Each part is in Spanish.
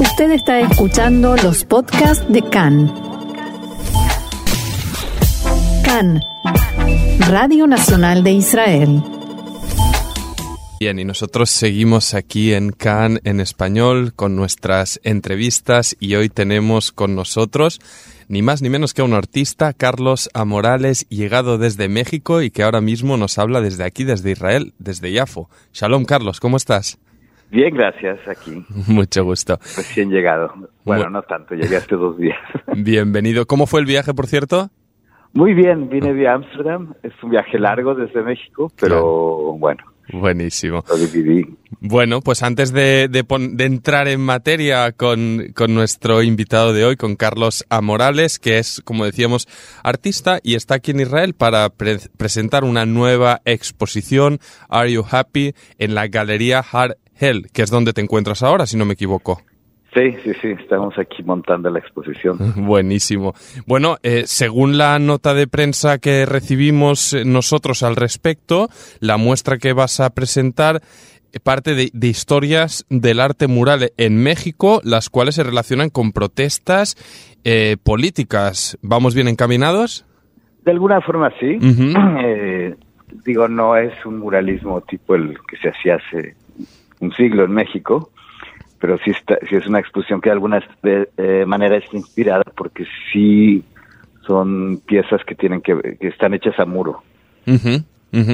Usted está escuchando los podcasts de CAN. CAN, Radio Nacional de Israel. Bien, y nosotros seguimos aquí en CAN en español con nuestras entrevistas y hoy tenemos con nosotros ni más ni menos que un artista, Carlos Amorales, llegado desde México y que ahora mismo nos habla desde aquí, desde Israel, desde Yafo. Shalom, Carlos, ¿cómo estás? Bien, gracias, aquí. Mucho gusto. Recién llegado. Bueno, no tanto, llegué hace dos días. Bienvenido. ¿Cómo fue el viaje, por cierto? Muy bien, vine de Ámsterdam. Es un viaje largo desde México, pero bueno, Buenísimo. lo dividí. Bueno, pues antes de, de pon- de entrar en materia con, con nuestro invitado de hoy, con Carlos Amorales, que es, como decíamos, artista y está aquí en Israel para pre- presentar una nueva exposición, Are You Happy?, en la Galería Har Hell, que es donde te encuentras ahora, si no me equivoco. Sí, sí, sí, estamos aquí montando la exposición. Buenísimo. Bueno, eh, según la nota de prensa que recibimos eh, nosotros al respecto, la muestra que vas a presentar eh, parte de, de historias del arte mural en México, las cuales se relacionan con protestas eh, políticas. ¿Vamos bien encaminados? De alguna forma sí. Eh, digo, no es un muralismo tipo el que se hacía hace un siglo en México, pero sí, está, sí es una exposición que de alguna eh, manera está inspirada porque sí son piezas que tienen que, que están hechas a muro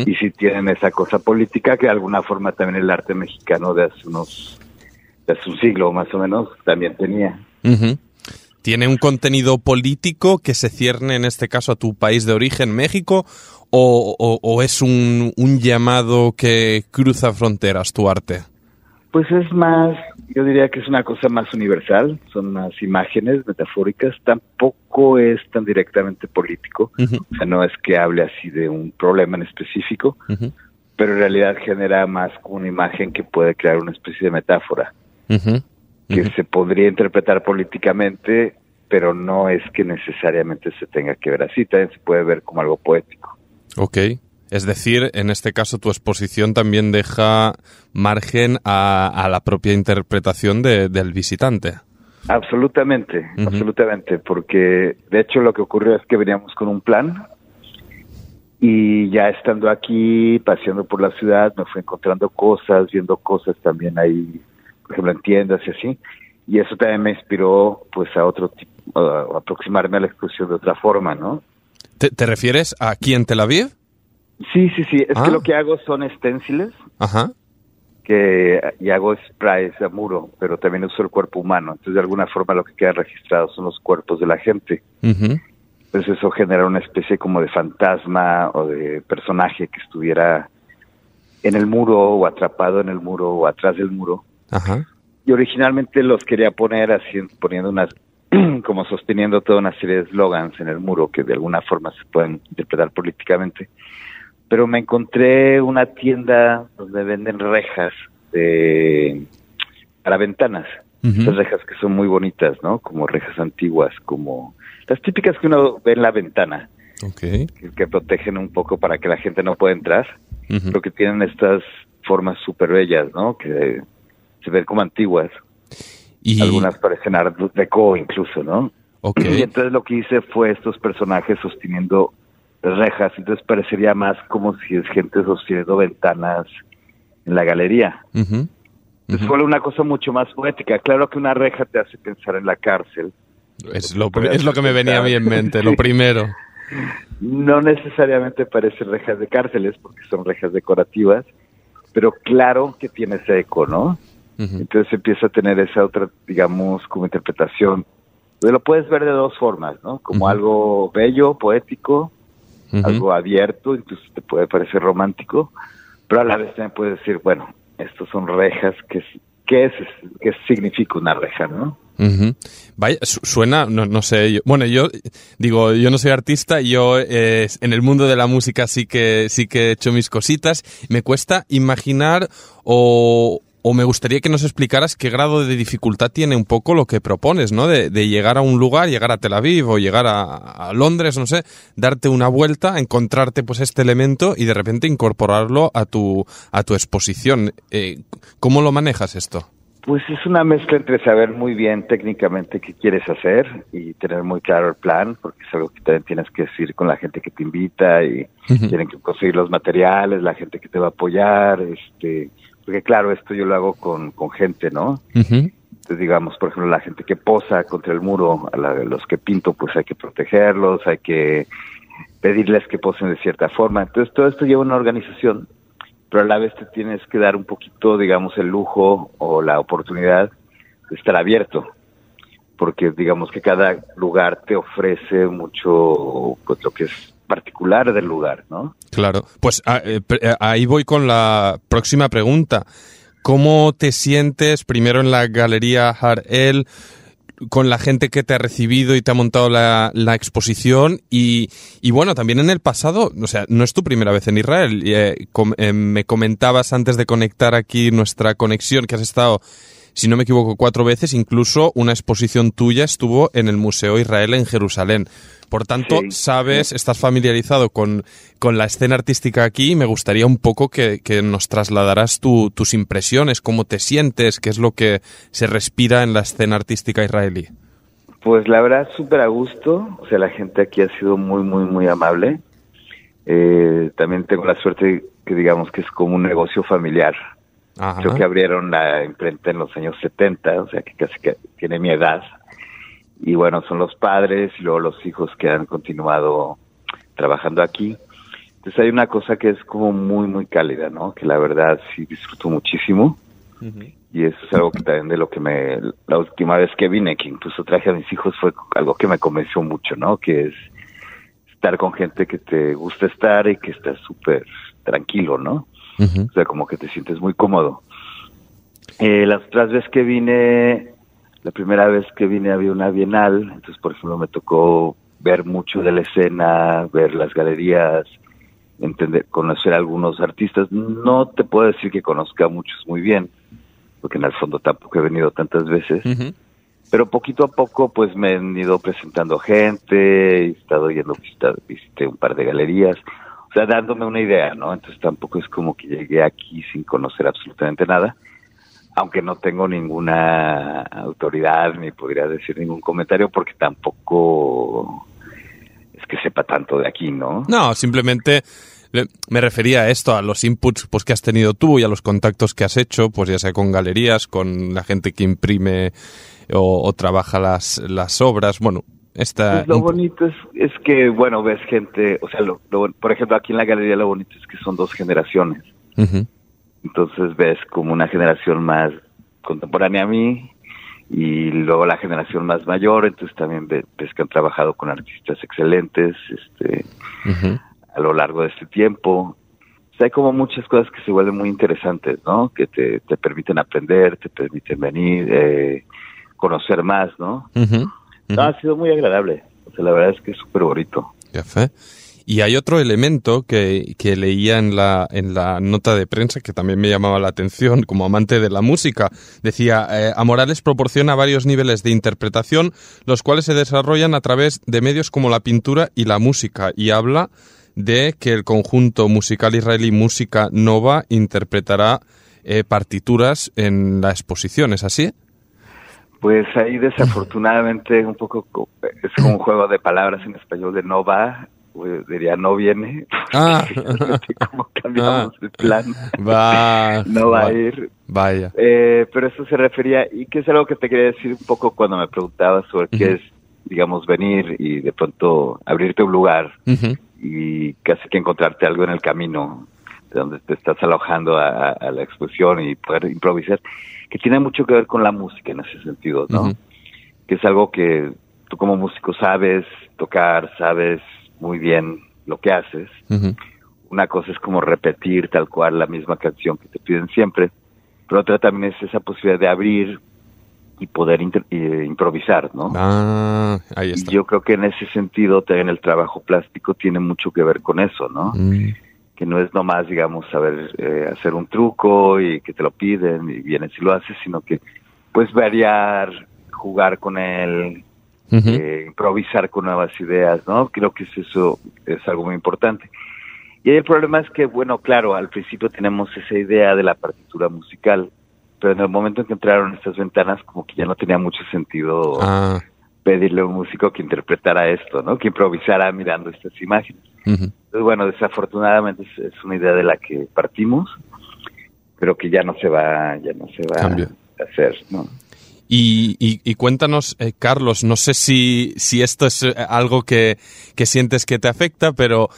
y sí tienen esa cosa política que de alguna forma también el arte mexicano de hace unos de hace un siglo más o menos también tenía. ¿Tiene un contenido político que se cierne en este caso a tu país de origen, México, o, o- o es un, un llamado que cruza fronteras tu arte? Pues es más, yo diría que es una cosa más universal, son más imágenes metafóricas, tampoco es tan directamente político, o sea, no es que hable así de un problema en específico, pero en realidad genera más una imagen que puede crear una especie de metáfora, que se podría interpretar políticamente, pero no es que necesariamente se tenga que ver así, también se puede ver como algo poético. Ok. Es decir, en este caso tu exposición también deja margen a, a la propia interpretación de- del visitante. Absolutamente, absolutamente, porque de hecho lo que ocurrió es que veníamos con un plan y ya estando aquí, paseando por la ciudad, me fui encontrando cosas, viendo cosas también ahí, por ejemplo, en tiendas y así, y eso también me inspiró pues a otro tipo, a aproximarme a la exposición de otra forma, ¿no? ¿Te, te refieres a aquí en Tel Aviv? Sí, sí, sí, es Ah. que lo que hago son stenciles, Ajá. que y hago sprays a muro, pero también uso el cuerpo humano, entonces de alguna forma lo que queda registrado son los cuerpos de la gente. Ujú, Entonces eso genera una especie como de fantasma o de personaje que estuviera en el muro o atrapado en el muro o atrás del muro. Ajá. Y originalmente los quería poner así, poniendo unas, como sosteniendo toda una serie de slogans en el muro que de alguna forma se pueden interpretar políticamente. Pero me encontré una tienda donde venden rejas de, para ventanas. Ujú. Estas rejas que son muy bonitas, ¿no? Como rejas antiguas, como las típicas que uno ve en la ventana, Ok. que, que protegen un poco para que la gente no pueda entrar, pero que tienen estas formas súper bellas, ¿no? Que se ven como antiguas. Y, Algunas parecen art deco incluso, ¿no? ok. Y entonces lo que hice fue estos personajes sosteniendo rejas, entonces parecería más como si es gente sosteniendo ventanas en la galería. Ujú, Entonces ujú. fue una cosa mucho más poética. Claro que una reja te hace pensar en la cárcel, Es lo, es lo que me venía a mí en mente, lo primero. No necesariamente parecen rejas de cárceles porque son rejas decorativas, pero claro que tiene ese eco, ¿no? Entonces empieza a tener esa otra, digamos, como interpretación. Lo puedes ver de dos formas, ¿no? Como algo bello, poético, ujú. algo abierto, incluso te puede parecer romántico, pero a la vez también puedes decir, bueno, estos son rejas, ¿qué, es- qué, es, qué significa una reja, no? Ujú. Vaya, su- suena, no, no sé, yo- bueno, yo digo, yo no soy artista, yo eh, en el mundo de la música sí que sí que he hecho mis cositas. Me cuesta imaginar o, o me gustaría que nos explicaras qué grado de dificultad tiene un poco lo que propones, ¿no? De, de llegar a un lugar, llegar a Tel Aviv o llegar a, a Londres, no sé, darte una vuelta, encontrarte pues este elemento y de repente incorporarlo a tu a tu exposición. Eh, ¿Cómo lo manejas esto? Pues es una mezcla entre saber muy bien técnicamente qué quieres hacer y tener muy claro el plan, porque es algo que también tienes que decir con la gente que te invita y tienen que conseguir los materiales, la gente que te va a apoyar, este, porque claro, esto yo lo hago con, con gente, ¿no? Entonces, digamos, por ejemplo, la gente que posa contra el muro, a, los que pinto, pues hay que protegerlos, hay que pedirles que posen de cierta forma. Entonces, todo esto lleva una organización pero a la vez te tienes que dar un poquito, digamos, el lujo o la oportunidad de estar abierto, porque digamos que cada lugar te ofrece mucho, pues lo que es particular del lugar, ¿no? Claro, pues ah, eh, eh, ahí voy con la próxima pregunta. ¿Cómo te sientes primero en la Galería Harel? con la gente que te ha recibido y te ha montado la, exposición y, bueno, también en el pasado, o sea, no es tu primera vez en Israel. Eh, me comentabas antes de conectar aquí nuestra conexión que has estado si no me equivoco, cuatro veces. Incluso una exposición tuya estuvo en el Museo Israel en Jerusalén. Por tanto, sabes, estás familiarizado con, con, la escena artística aquí me gustaría un poco que, nos trasladaras tus impresiones, cómo te sientes, qué es lo que se respira en la escena artística israelí. Pues la verdad, súper a gusto. O sea, la gente aquí ha sido muy, muy, muy amable. Eh, también tengo la suerte que digamos que es como un negocio familiar. Creo que abrieron la imprenta en los años 70, o sea que casi que tiene mi edad. Y bueno, son los padres y luego los hijos que han continuado trabajando aquí. Entonces hay una cosa que es como muy, muy cálida, ¿no? Que la verdad sí disfruto muchísimo. Y eso es algo que también de lo que me... La última vez que vine, que incluso traje a mis hijos, fue algo que me convenció mucho, ¿no? Que es estar con gente que te gusta estar y que está súper tranquilo, ¿no? O sea, como que te sientes muy cómodo. Eh, las otras veces que vine, la primera vez que vine había una bienal, entonces por ejemplo me tocó ver mucho de la escena, ver las galerías, entender, conocer a algunos artistas. No te puedo decir que conozca a muchos muy bien, porque en el fondo tampoco he venido tantas veces. Pero poquito a poco pues me han ido presentando gente, he estado yendo visité un par de galerías sea, dándome una idea, ¿no? Entonces tampoco es como que llegué aquí sin conocer absolutamente nada, aunque no tengo ninguna autoridad ni podría decir ningún comentario porque tampoco es que sepa tanto de aquí, ¿no? No, simplemente me refería a esto, a los inputs pues, que has tenido tú y a los contactos que has hecho, pues ya sea con galerías, con la gente que imprime o, o trabaja las, las obras, bueno, pues lo bonito es, es que, bueno, ves gente, o sea, lo, por ejemplo, aquí en la galería lo bonito es que son dos generaciones. Entonces ves como una generación más contemporánea a mí y luego la generación más mayor, entonces también ves, que han trabajado con artistas excelentes este, a lo largo de este tiempo. O sea, hay como muchas cosas que se vuelven muy interesantes, ¿no? Que te, te permiten aprender, te permiten venir, eh, conocer más, ¿no? Ha sido muy agradable. O sea, la verdad es que es súper bonito. Y hay otro elemento que, que, leía en la, en la nota de prensa que también me llamaba la atención como amante de la música. Decía, eh, a Morales proporciona varios niveles de interpretación, los cuales se desarrollan a través de medios como la pintura y la música. Y habla de que el conjunto musical israelí Música Nova interpretará eh, partituras en la exposición. ¿Es así? Pues ahí desafortunadamente un poco es como un juego de palabras en español de no va, diría no viene. Ah. como cambiamos el plan. Va. no va, a ir. Vaya. Eh, pero eso se refería, y que es algo que te quería decir un poco cuando me preguntabas sobre qué es, digamos, venir y de pronto abrirte un lugar y casi que encontrarte algo en el camino de donde te estás alojando a la exposición y poder improvisar que tiene mucho que ver con la música en ese sentido, ¿no? Que es algo que tú como músico sabes tocar, sabes muy bien lo que haces. Una cosa es como repetir tal cual la misma canción que te piden siempre, pero otra también es esa posibilidad de abrir y poder eh, improvisar, ¿no? Ah, ahí está. Y yo creo que en ese sentido también el trabajo plástico tiene mucho que ver con eso, ¿no? Mm que no es nomás, digamos, saber eh, hacer un truco y que te lo piden y vienes y lo haces, sino que puedes variar, jugar con él, eh, improvisar con nuevas ideas, ¿no? Creo que eso es algo muy importante. Y el problema es que, bueno, claro, al principio tenemos esa idea de la partitura musical, pero en el momento en que entraron estas ventanas, como que ya no tenía mucho sentido Ah, pedirle a un músico que interpretara esto, ¿no? Que improvisara mirando estas imágenes. Entonces, bueno, desafortunadamente es, es una idea de la que partimos, pero que ya no se va, ya no se va Cambio. a hacer, ¿no? Y, y- y cuéntanos, eh, Carlos, no sé si, si esto es eh, algo que, que sientes que te afecta, pero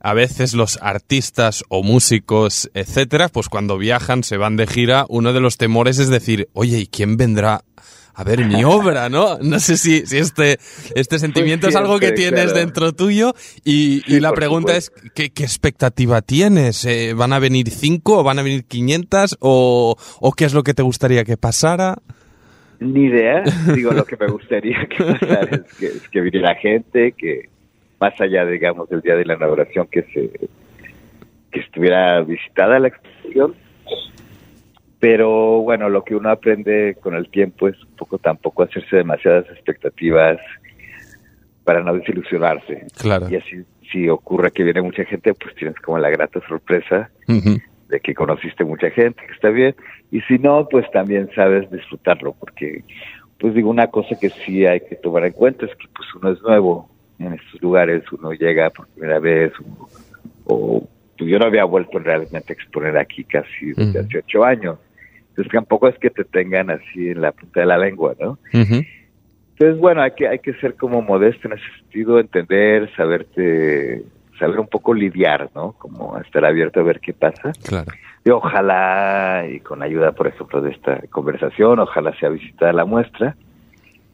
a veces los artistas o músicos, etcétera, pues cuando viajan, se van de gira, uno de los temores es decir, oye, ¿y quién vendrá a ver mi obra, no? No sé si, si este, este sentimiento es algo que tienes claro. dentro tuyo y, y la pregunta es, ¿qué, qué expectativa tienes? Eh, ¿Van a venir cinco o van a venir 500 o, o qué es lo que te gustaría que pasara? Ni idea. Digo, lo que me gustaría que pasara es que, es que viniera gente, que más allá, digamos, del día de la inauguración, que se que estuviera visitada la exposición. Pero bueno, lo que uno aprende con el tiempo es un poco tampoco hacerse demasiadas expectativas para no desilusionarse. Claro. Y así, si ocurre que viene mucha gente, pues tienes como la grata sorpresa de que conociste mucha gente, que está bien, y si no, pues también sabes disfrutarlo, porque, pues digo, una cosa que sí hay que tomar en cuenta es que pues uno es nuevo en estos lugares, uno llega por primera vez, o, o, pues yo no había vuelto realmente a exponer aquí casi desde hace ocho años, entonces tampoco es que te tengan así en la punta de la lengua, ¿no? Entonces, bueno, hay que, hay que ser como modesto en ese sentido, entender, saberte, saber un poco lidiar, ¿no? Como estar abierto a ver qué pasa. Claro. Y ojalá, y con ayuda, por ejemplo, de esta conversación, ojalá sea visitada la muestra.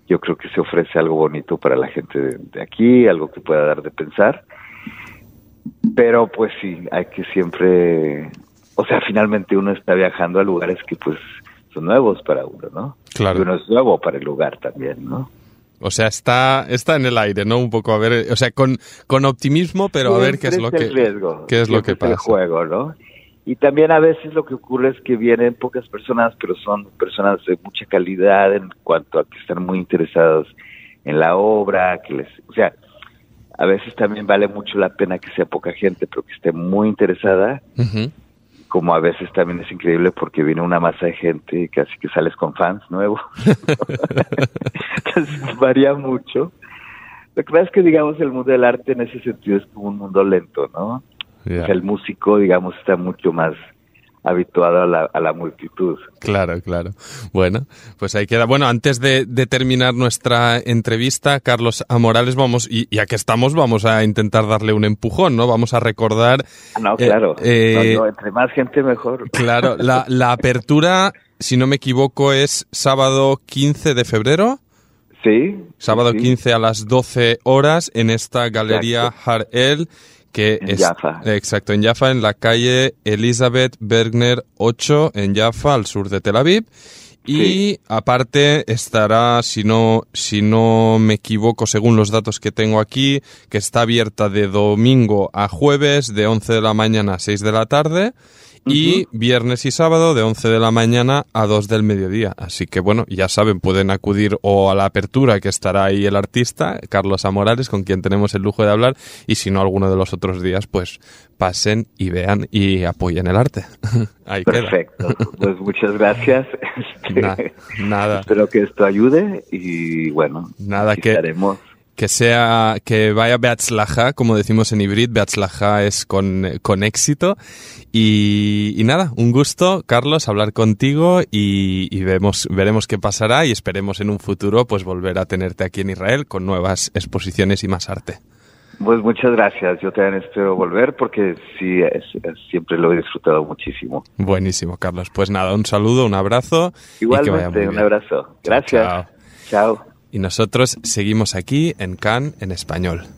Yo creo que se ofrece algo bonito para la gente de, de aquí, algo que pueda dar de pensar. Pero pues sí, hay que siempre, o sea, finalmente uno está viajando a lugares que pues son nuevos para uno, ¿no? Claro. Y uno es nuevo para el lugar también, ¿no? O sea, está, está en el aire, ¿no? Un poco a ver, o sea, con, con optimismo, pero a ver qué es lo que, riesgo, qué es lo que siempre el pasa. juego, ¿no? Y también a veces lo que ocurre es que vienen pocas personas, pero son personas de mucha calidad en cuanto a que están muy interesados en la obra, que les, o sea, a veces también vale mucho la pena que sea poca gente, pero que esté muy interesada, Ujú. Como a veces también es increíble porque viene una masa de gente y casi que sales con fans nuevos. Entonces varía mucho. Lo que pasa es que, digamos, el mundo del arte en ese sentido es como un mundo lento, ¿no? O sea, el músico, digamos, está mucho más habituado a la, a la multitud. Claro, claro. Bueno, pues ahí queda. Bueno, antes de, de terminar nuestra entrevista, Carlos A. Morales, vamos, y ya que estamos, vamos a intentar darle un empujón, ¿no? Vamos a recordar. Ah, No, eh, claro. eh, No, no, entre más gente, mejor. Claro, la, la apertura, si no me equivoco, es sábado 15 de febrero. Sí. Sábado sí. 15 a las 12 horas en esta galería Harel, que En es Jaffa. exacto en Jaffa, en la calle Elizabeth Bergner 8 en Jaffa, al sur de Tel Aviv. Y Sí. aparte estará, si no, si no me equivoco, según los datos que tengo aquí, que está abierta de domingo a jueves, de 11 de la mañana a 6 de la tarde, y viernes y sábado de 11 de la mañana a 2 del mediodía. Así que bueno, ya saben, pueden acudir o a la apertura que estará ahí el artista, Carlos Amorales, con quien tenemos el lujo de hablar, y si no alguno de los otros días, pues pasen y vean y apoyen el arte. ahí queda. Perfecto. Pues muchas gracias. Este, Na- nada. Espero que esto ayude y bueno, Nada, que- estaremos. Que sea, que vaya Beatzlaja, como decimos en hibrid, Beatzlaja es con, con éxito. Y, y nada, un gusto, Carlos, hablar contigo y, y vemos, veremos qué pasará y esperemos en un futuro pues volver a tenerte aquí en Israel con nuevas exposiciones y más arte. Pues muchas gracias. Yo también espero volver porque sí, es- es- siempre lo he disfrutado muchísimo. Buenísimo, Carlos. Pues nada, un saludo, un abrazo. y que vaya muy Igualmente, un bien. abrazo. Gracias. Chao. Chao. Y nosotros seguimos aquí en Cannes en español.